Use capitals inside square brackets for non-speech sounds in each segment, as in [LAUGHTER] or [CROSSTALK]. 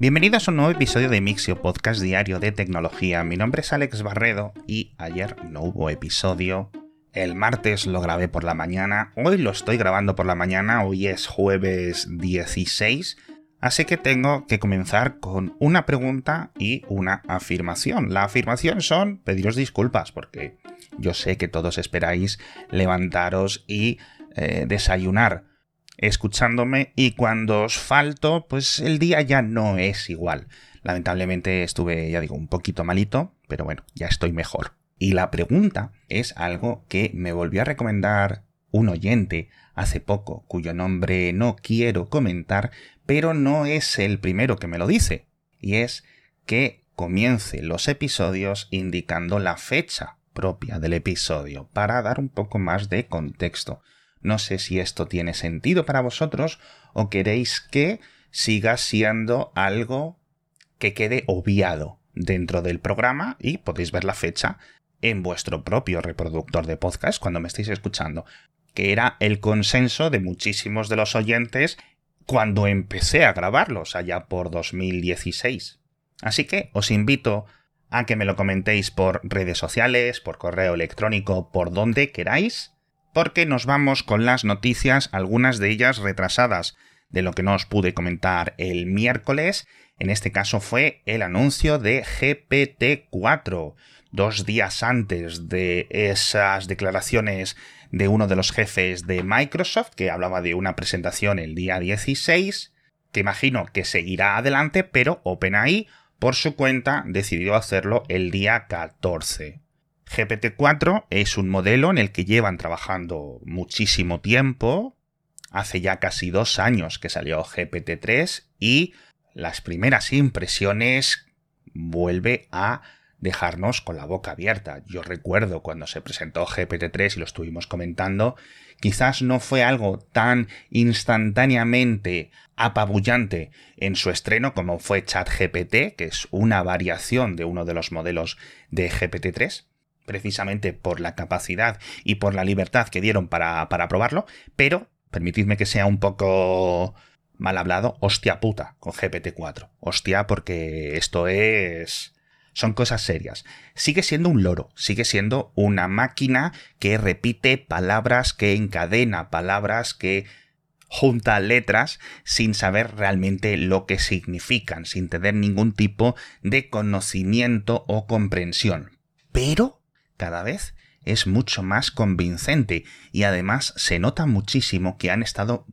Bienvenidos a un nuevo episodio de Mixio, podcast diario de tecnología. Mi nombre es Alex Barredo y ayer no hubo episodio. El martes lo grabé por la mañana, hoy lo estoy grabando por la mañana, hoy es jueves 16, así que tengo que comenzar con una pregunta y una afirmación. La afirmación son pediros disculpas porque yo sé que todos esperáis levantaros y eh, desayunar escuchándome y cuando os falto, pues el día ya no es igual. Lamentablemente estuve, ya digo, un poquito malito, pero bueno, ya estoy mejor. Y la pregunta es algo que me volvió a recomendar un oyente hace poco, cuyo nombre no quiero comentar, pero no es el primero que me lo dice, y es que comience los episodios indicando la fecha propia del episodio, para dar un poco más de contexto. No sé si esto tiene sentido para vosotros o queréis que siga siendo algo que quede obviado dentro del programa y podéis ver la fecha en vuestro propio reproductor de podcast cuando me estéis escuchando, que era el consenso de muchísimos de los oyentes cuando empecé a grabarlos allá por 2016. Así que os invito a que me lo comentéis por redes sociales, por correo electrónico, por donde queráis, porque nos vamos con las noticias, algunas de ellas retrasadas de lo que no os pude comentar el miércoles. En este caso fue el anuncio de GPT-4, dos días antes de esas declaraciones de uno de los jefes de Microsoft, que hablaba de una presentación el día 16, que imagino que seguirá adelante, pero OpenAI, por su cuenta, decidió hacerlo el día 14. GPT-4 es un modelo en el que llevan trabajando muchísimo tiempo. Hace ya casi dos años que salió GPT-3 y las primeras impresiones vuelve a dejarnos con la boca abierta. Yo recuerdo cuando se presentó GPT-3 y lo estuvimos comentando, quizás no fue algo tan instantáneamente apabullante en su estreno como fue ChatGPT, que es una variación de uno de los modelos de GPT-3, precisamente por la capacidad y por la libertad que dieron para, para probarlo, pero permitidme que sea un poco mal hablado, hostia puta con GPT-4. Hostia porque esto es... Son cosas serias. Sigue siendo un loro, sigue siendo una máquina que repite palabras, que encadena palabras, que junta letras sin saber realmente lo que significan, sin tener ningún tipo de conocimiento o comprensión. Pero cada vez es mucho más convincente y además se nota muchísimo que han estado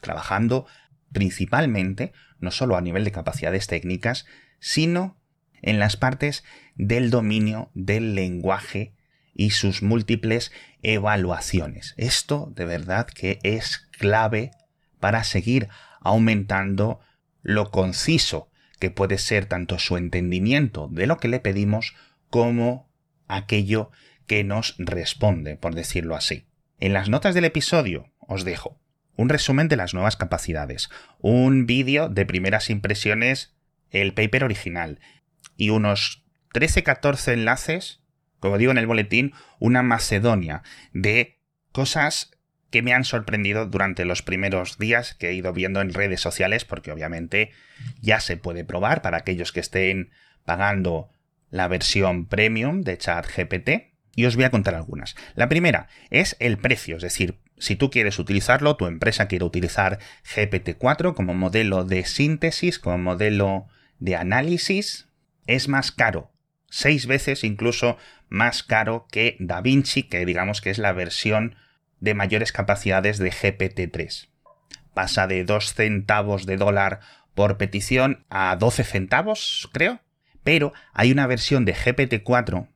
trabajando principalmente no solo a nivel de capacidades técnicas, sino en las partes del dominio del lenguaje y sus múltiples evaluaciones. Esto de verdad que es clave para seguir aumentando lo conciso que puede ser tanto su entendimiento de lo que le pedimos como aquello que nos responde, por decirlo así. En las notas del episodio os dejo un resumen de las nuevas capacidades, un vídeo de primeras impresiones, el paper original y unos 13-14 enlaces, como digo en el boletín, una macedonia de cosas que me han sorprendido durante los primeros días que he ido viendo en redes sociales, porque obviamente ya se puede probar para aquellos que estén pagando la versión premium de ChatGPT y os voy a contar algunas. La primera es el precio, es decir, si tú quieres utilizarlo, tu empresa quiere utilizar GPT-4 como modelo de síntesis, como modelo de análisis, es más caro, seis veces incluso más caro que DaVinci, que digamos que es la versión de mayores capacidades de GPT-3. Pasa de 2 centavos de dólar por petición a 12 centavos, creo. Pero hay una versión de GPT-4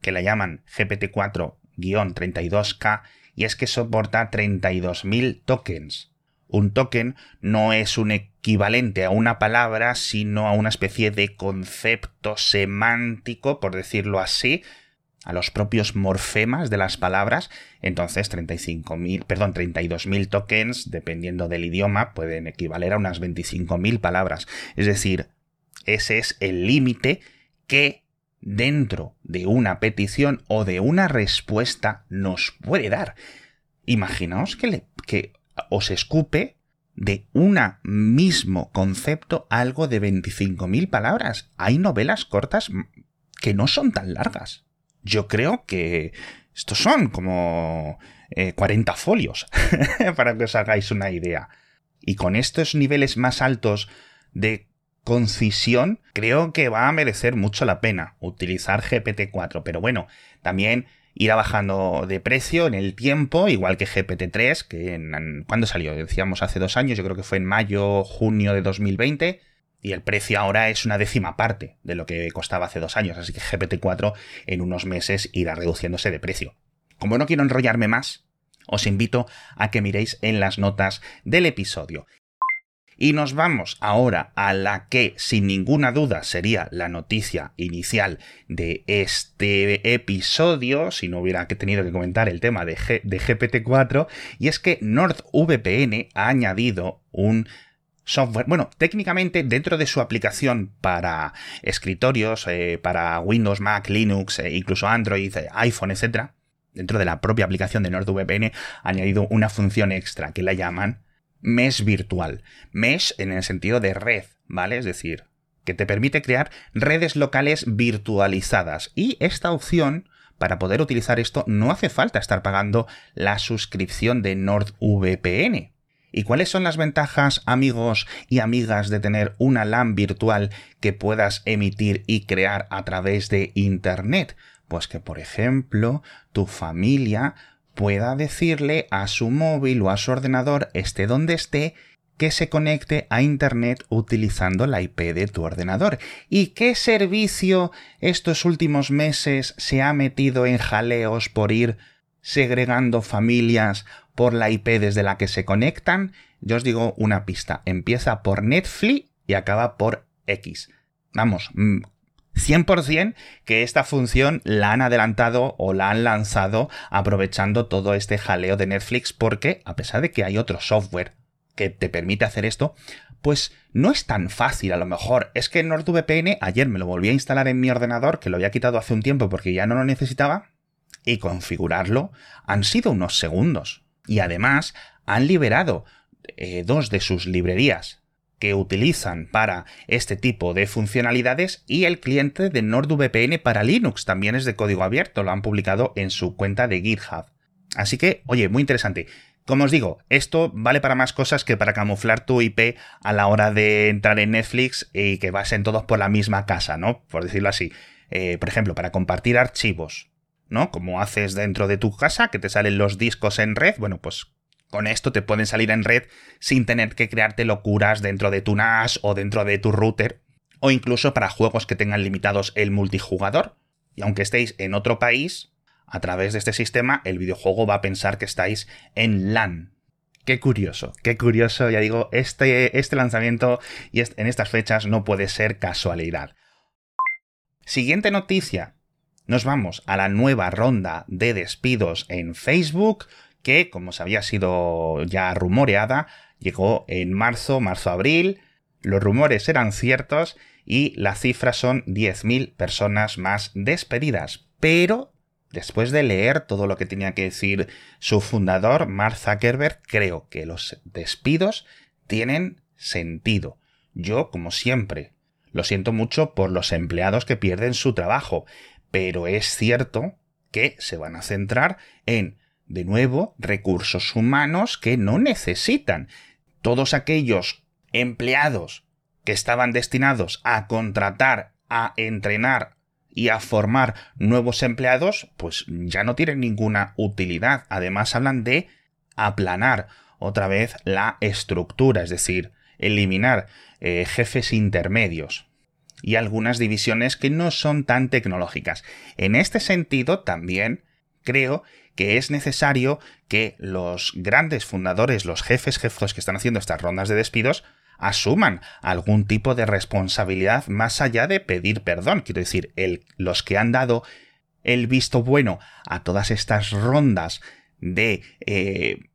que la llaman GPT-4-32K y es que soporta 32.000 tokens. Un token no es un equivalente a una palabra, sino a una especie de concepto semántico, por decirlo así, a los propios morfemas de las palabras. Entonces, 35.000, perdón, 32.000 tokens, dependiendo del idioma, pueden equivaler a unas 25.000 palabras. Es decir, ese es el límite que dentro de una petición o de una respuesta nos puede dar. Imaginaos que, os escupe de un mismo concepto algo de 25.000 palabras. Hay novelas cortas que no son tan largas. Yo creo que estos son como 40 eh, folios, [LAUGHS] para que os hagáis una idea. Y con estos niveles más altos de concisión, creo que va a merecer mucho la pena utilizar GPT-4. Pero bueno, también irá bajando de precio en el tiempo, igual que GPT-3, que en, ¿cuándo salió? Decíamos hace dos años, yo creo que fue en mayo, junio de 2020, y el precio ahora es una décima parte de lo que costaba hace dos años, así que GPT-4 en unos meses irá reduciéndose de precio. Como no quiero enrollarme más, os invito a que miréis en las notas del episodio. Y nos vamos ahora a la que sin ninguna duda sería la noticia inicial de este episodio, si no hubiera tenido que comentar el tema de, GPT-4, y es que NordVPN ha añadido un software, bueno, técnicamente dentro de su aplicación para escritorios, eh, para Windows, Mac, Linux, e incluso Android, eh, iPhone, etc., dentro de la propia aplicación de NordVPN ha añadido una función extra que la llaman mesh virtual. Mesh en el sentido de red, ¿vale? Es decir, que te permite crear redes locales virtualizadas. Y esta opción, para poder utilizar esto, no hace falta estar pagando la suscripción de NordVPN. ¿Y cuáles son las ventajas, amigos y amigas, de tener una LAN virtual que puedas emitir y crear a través de Internet? Pues que, por ejemplo, tu familia pueda decirle a su móvil o a su ordenador, esté donde esté, que se conecte a Internet utilizando la IP de tu ordenador. ¿Y qué servicio estos últimos meses se ha metido en jaleos por ir segregando familias por la IP desde la que se conectan? Yo os digo una pista. Empieza por Netflix y acaba por X. Vamos, mm, 100% que esta función la han adelantado o la han lanzado aprovechando todo este jaleo de Netflix porque a pesar de que hay otro software que te permite hacer esto, pues no es tan fácil a lo mejor. Es que NordVPN ayer me lo volví a instalar en mi ordenador, que lo había quitado hace un tiempo porque ya no lo necesitaba, y configurarlo han sido unos segundos. Y además han liberado eh, dos de sus librerías que utilizan para este tipo de funcionalidades y el cliente de NordVPN para Linux también es de código abierto, lo han publicado en su cuenta de GitHub. Así que, oye, muy interesante. Como os digo, esto vale para más cosas que para camuflar tu IP a la hora de entrar en Netflix y que vasen todos por la misma casa, ¿no? Por decirlo así. Eh, por ejemplo, para compartir archivos, ¿no? Como haces dentro de tu casa, que te salen los discos en red, bueno, pues con esto te pueden salir en red sin tener que crearte locuras dentro de tu NAS o dentro de tu router, o incluso para juegos que tengan limitados el multijugador. Y aunque estéis en otro país, a través de este sistema el videojuego va a pensar que estáis en LAN. Qué curioso, qué curioso, ya digo, este, este lanzamiento y en estas fechas no puede ser casualidad. Siguiente noticia. Nos vamos a la nueva ronda de despidos en Facebook que, como se había sido ya rumoreada, llegó en marzo, marzo-abril, los rumores eran ciertos y la cifra son 10.000 personas más despedidas. Pero, después de leer todo lo que tenía que decir su fundador, Mark Zuckerberg, creo que los despidos tienen sentido. Yo, como siempre, lo siento mucho por los empleados que pierden su trabajo, pero es cierto que se van a centrar en de nuevo, recursos humanos que no necesitan. Todos aquellos empleados que estaban destinados a contratar, a entrenar y a formar nuevos empleados, pues ya no tienen ninguna utilidad. Además hablan de aplanar otra vez la estructura, es decir, eliminar eh, jefes intermedios y algunas divisiones que no son tan tecnológicas. En este sentido, también creo que es necesario que los grandes fundadores, los jefes, jefes que están haciendo estas rondas de despidos, asuman algún tipo de responsabilidad más allá de pedir perdón. Quiero decir, el, los que han dado el visto bueno a todas estas rondas de eh,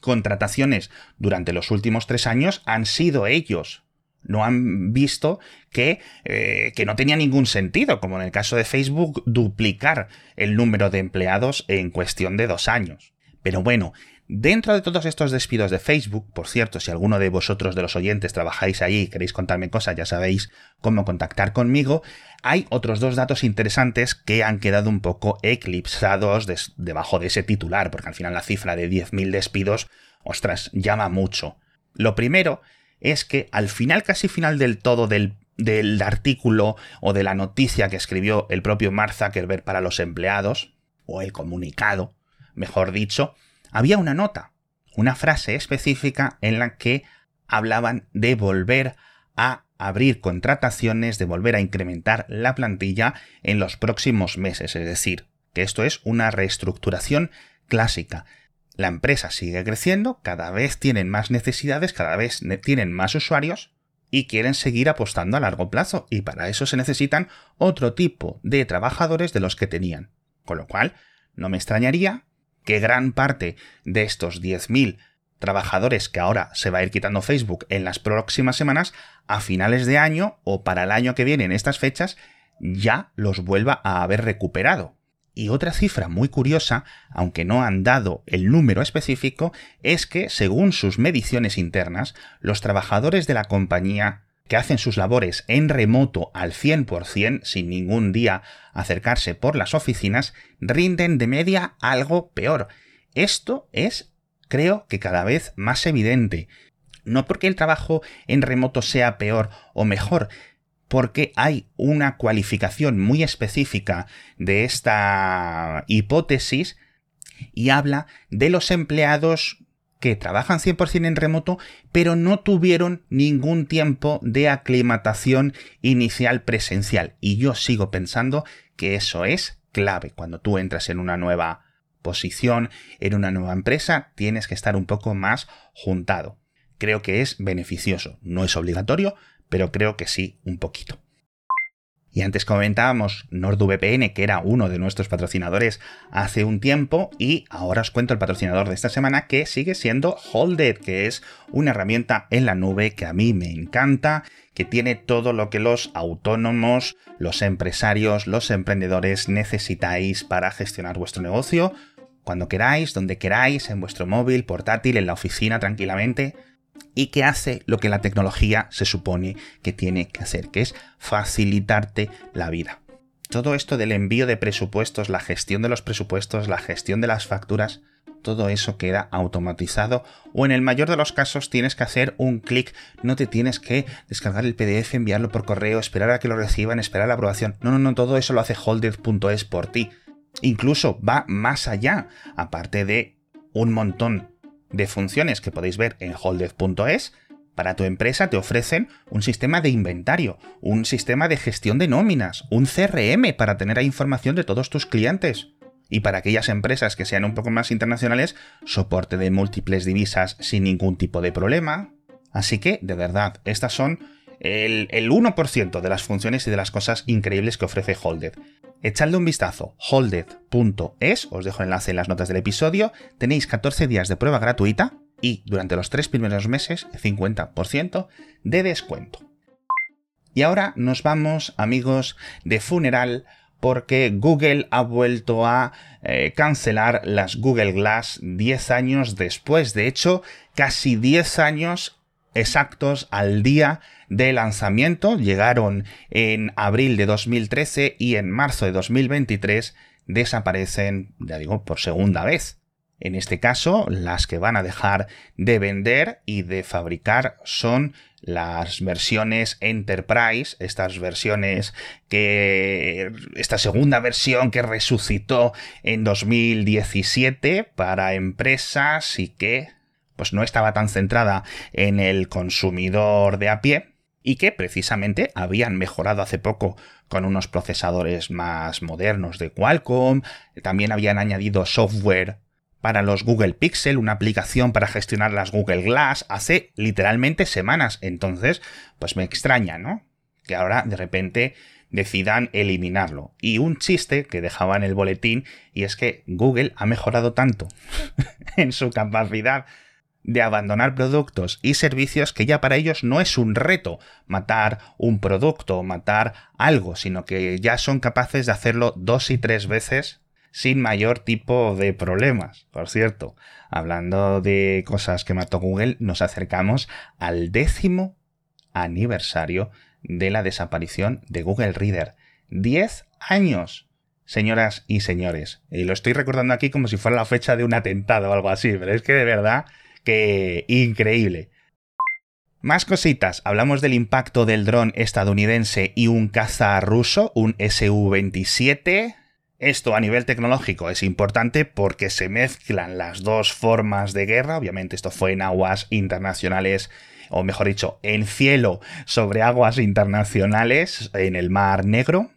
contrataciones durante los últimos tres años han sido ellos no han visto que, eh, que, no tenía ningún sentido, como en el caso de Facebook, duplicar el número de empleados en cuestión de dos años. Pero bueno, Dentro de todos estos despidos de Facebook, por cierto, si alguno de vosotros de los oyentes trabajáis ahí y queréis contarme cosas, ya sabéis cómo contactar conmigo, hay otros dos datos interesantes que han quedado un poco eclipsados debajo de ese titular, porque al final la cifra de 10.000 despidos, ostras, llama mucho. Lo primero es que al final, casi final del todo del, del artículo o de la noticia que escribió el propio Mark Zuckerberg para los empleados, o el comunicado, mejor dicho, había una nota, una frase específica en la que hablaban de volver a abrir contrataciones, de volver a incrementar la plantilla en los próximos meses, es decir, que esto es una reestructuración clásica. La empresa sigue creciendo, cada vez tienen más necesidades, cada vez tienen más usuarios y quieren seguir apostando a largo plazo y para eso se necesitan otro tipo de trabajadores de los que tenían. Con lo cual, no me extrañaría que gran parte de estos 10.000 trabajadores que ahora se va a ir quitando Facebook en las próximas semanas, a finales de año o para el año que viene en estas fechas, ya los vuelva a haber recuperado. Y otra cifra muy curiosa, aunque no han dado el número específico, es que, según sus mediciones internas, los trabajadores de la compañía que hacen sus labores en remoto al 100% sin ningún día acercarse por las oficinas, rinden de media algo peor. Esto es, creo que cada vez más evidente. No porque el trabajo en remoto sea peor o mejor, porque hay una cualificación muy específica de esta hipótesis y habla de los empleados que trabajan 100% en remoto, pero no tuvieron ningún tiempo de aclimatación inicial presencial. Y yo sigo pensando que eso es clave. Cuando tú entras en una nueva posición, en una nueva empresa, tienes que estar un poco más juntado. Creo que es beneficioso. No es obligatorio, pero creo que sí, un poquito. Y antes comentábamos NordVPN, que era uno de nuestros patrocinadores hace un tiempo, y ahora os cuento el patrocinador de esta semana, que sigue siendo Holded, que es una herramienta en la nube que a mí me encanta, que tiene todo lo que los autónomos, los empresarios, los emprendedores necesitáis para gestionar vuestro negocio, cuando queráis, donde queráis, en vuestro móvil, portátil, en la oficina, tranquilamente y que hace lo que la tecnología se supone que tiene que hacer, que es facilitarte la vida. Todo esto del envío de presupuestos, la gestión de los presupuestos, la gestión de las facturas, todo eso queda automatizado o en el mayor de los casos tienes que hacer un clic, no te tienes que descargar el PDF, enviarlo por correo, esperar a que lo reciban, esperar la aprobación. No, no, no, todo eso lo hace holded.es por ti. Incluso va más allá, aparte de un montón de funciones que podéis ver en holded.es, para tu empresa te ofrecen un sistema de inventario, un sistema de gestión de nóminas, un CRM para tener ahí información de todos tus clientes. Y para aquellas empresas que sean un poco más internacionales, soporte de múltiples divisas sin ningún tipo de problema. Así que, de verdad, estas son el, el 1% de las funciones y de las cosas increíbles que ofrece Holded. Echadle un vistazo, holded.es, os dejo el enlace en las notas del episodio, tenéis 14 días de prueba gratuita y durante los tres primeros meses 50% de descuento. Y ahora nos vamos, amigos de Funeral, porque Google ha vuelto a eh, cancelar las Google Glass 10 años después. De hecho, casi 10 años exactos al día de lanzamiento. Llegaron en abril de 2013 y en marzo de 2023 desaparecen, ya digo, por segunda vez. En este caso, las que van a dejar de vender y de fabricar son las versiones Enterprise, estas versiones que esta segunda versión que resucitó en 2017 para empresas y que pues no estaba tan centrada en el consumidor de a pie y que precisamente habían mejorado hace poco con unos procesadores más modernos de Qualcomm, también habían añadido software para los Google Pixel, una aplicación para gestionar las Google Glass, hace literalmente semanas. Entonces, pues me extraña, ¿no? Que ahora de repente decidan eliminarlo. Y un chiste que dejaba en el boletín, y es que Google ha mejorado tanto [LAUGHS] en su capacidad de abandonar productos y servicios que ya para ellos no es un reto matar un producto matar algo, sino que ya son capaces de hacerlo dos y tres veces sin mayor tipo de problemas. Por cierto, hablando de cosas que mató Google, nos acercamos al décimo aniversario de la desaparición de Google Reader. 10 años. Señoras y señores, y lo estoy recordando aquí como si fuera la fecha de un atentado o algo así, pero es que de verdad que increíble. Más cositas, hablamos del impacto del dron estadounidense y un caza ruso, un Su-27. Esto a nivel tecnológico es importante porque se mezclan las dos formas de guerra, obviamente esto fue en aguas internacionales o mejor dicho, en cielo sobre aguas internacionales en el Mar Negro.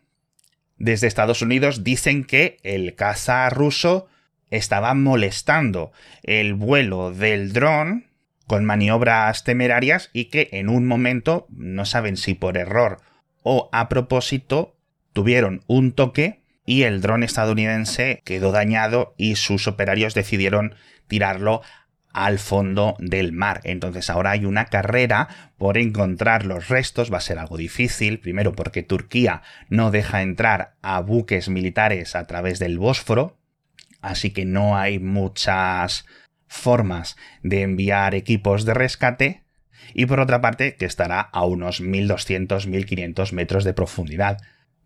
Desde Estados Unidos dicen que el caza ruso estaba molestando el vuelo del dron con maniobras temerarias y que en un momento, no saben si por error o a propósito, tuvieron un toque y el dron estadounidense quedó dañado y sus operarios decidieron tirarlo al fondo del mar. Entonces ahora hay una carrera por encontrar los restos, va a ser algo difícil, primero porque Turquía no deja entrar a buques militares a través del Bósforo, así que no hay muchas formas de enviar equipos de rescate, y por otra parte que estará a unos 1200-1500 metros de profundidad.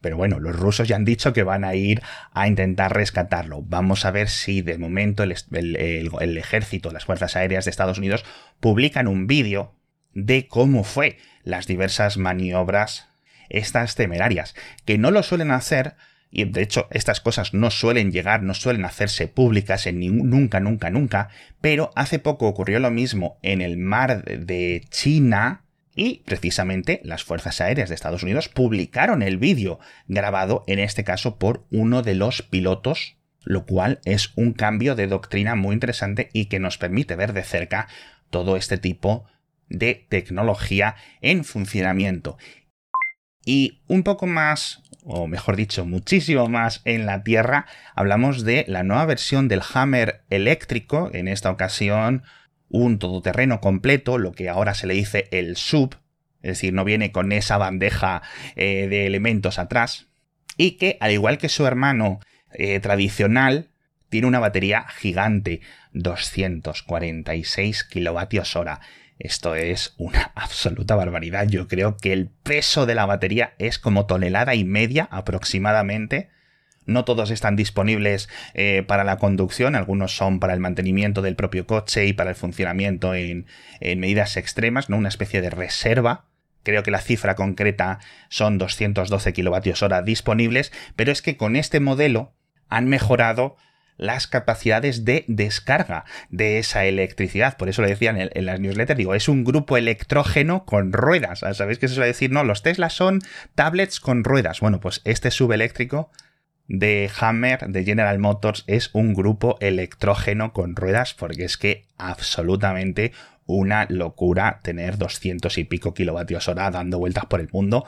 Pero bueno, los rusos ya han dicho que van a ir a intentar rescatarlo. Vamos a ver si de momento el, ejército, las Fuerzas Aéreas de Estados Unidos publican un vídeo de cómo fue las diversas maniobras estas temerarias, que no lo suelen hacer y de hecho estas cosas no suelen llegar, no suelen hacerse públicas en nunca, nunca, nunca, pero hace poco ocurrió lo mismo en el mar de China, y precisamente las Fuerzas Aéreas de Estados Unidos publicaron el vídeo grabado en este caso por uno de los pilotos, lo cual es un cambio de doctrina muy interesante y que nos permite ver de cerca todo este tipo de tecnología en funcionamiento. Y un poco más, o mejor dicho, muchísimo más en la Tierra, hablamos de la nueva versión del Hammer eléctrico, en esta ocasión un todoterreno completo, lo que ahora se le dice el sub, es decir, no viene con esa bandeja eh, de elementos atrás, y que, al igual que su hermano eh, tradicional, tiene una batería gigante, 246 kilovatios hora. Esto es una absoluta barbaridad. Yo creo que el peso de la batería es como tonelada y media aproximadamente no todos están disponibles eh, para la conducción, algunos son para el mantenimiento del propio coche y para el funcionamiento en, medidas extremas, ¿no? Una especie de reserva. Creo que la cifra concreta son 212 kilovatios hora disponibles, pero es que con este modelo han mejorado las capacidades de descarga de esa electricidad. Por eso lo decían en, las newsletters, digo, es un grupo electrógeno con ruedas. ¿Sabéis qué se suele decir? No, los Tesla son tablets con ruedas. Bueno, pues este subeléctrico de Hammer, de General Motors, es un grupo electrógeno con ruedas, porque es que absolutamente una locura tener 200 y pico kilovatios hora dando vueltas por el mundo.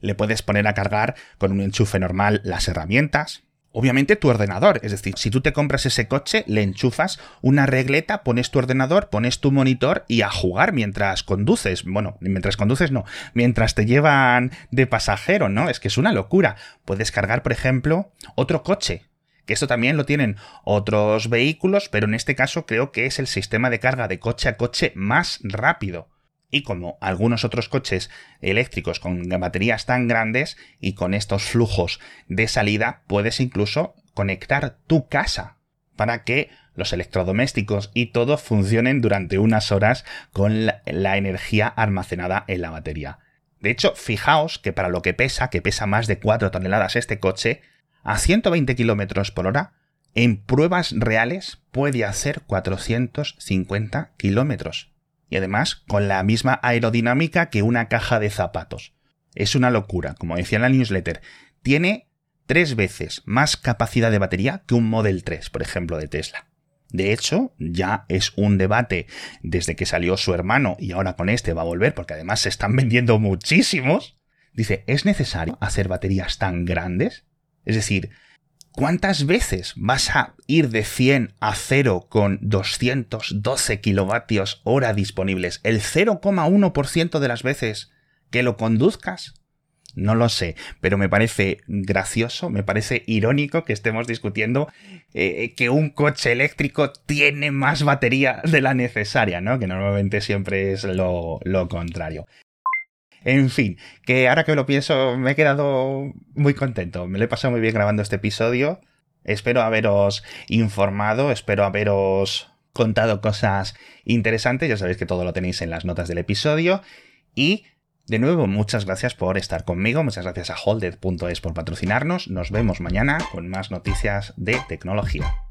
Le puedes poner a cargar con un enchufe normal las herramientas, obviamente tu ordenador. Es decir, si tú te compras ese coche, le enchufas una regleta, pones tu ordenador, pones tu monitor y a jugar mientras conduces. Bueno, mientras conduces no, mientras te llevan de pasajero, ¿no? Es que es una locura. Puedes cargar, por ejemplo, otro coche. Que esto también lo tienen otros vehículos, pero en este caso creo que es el sistema de carga de coche a coche más rápido y como algunos otros coches eléctricos con baterías tan grandes y con estos flujos de salida, puedes incluso conectar tu casa para que los electrodomésticos y todo funcionen durante unas horas con la, energía almacenada en la batería. De hecho, fijaos que para lo que pesa, que pesa más de 4 toneladas este coche, a 120 km por hora, en pruebas reales puede hacer 450 kilómetros y además con la misma aerodinámica que una caja de zapatos. Es una locura, como decía en la newsletter. Tiene tres veces más capacidad de batería que un Model 3, por ejemplo, de Tesla. De hecho, ya es un debate desde que salió su hermano y ahora con este va a volver porque además se están [LAUGHS] vendiendo muchísimos. Dice, ¿es necesario hacer baterías tan grandes? Es decir, ¿Cuántas veces vas a ir de 100 a 0 con 212 kilovatios hora disponibles? ¿El 0,1% de las veces que lo conduzcas? no lo sé, pero me parece gracioso, me parece irónico que estemos discutiendo eh, que un coche eléctrico tiene más batería de la necesaria, ¿no? Que normalmente siempre es lo, contrario. En fin, que ahora que lo pienso me he quedado muy contento, me lo he pasado muy bien grabando este episodio. Espero haberos informado, espero haberos contado cosas interesantes, ya sabéis que todo lo tenéis en las notas del episodio. Y de nuevo, muchas gracias por estar conmigo, muchas gracias a holded.es por patrocinarnos. Nos vemos mañana con más noticias de tecnología.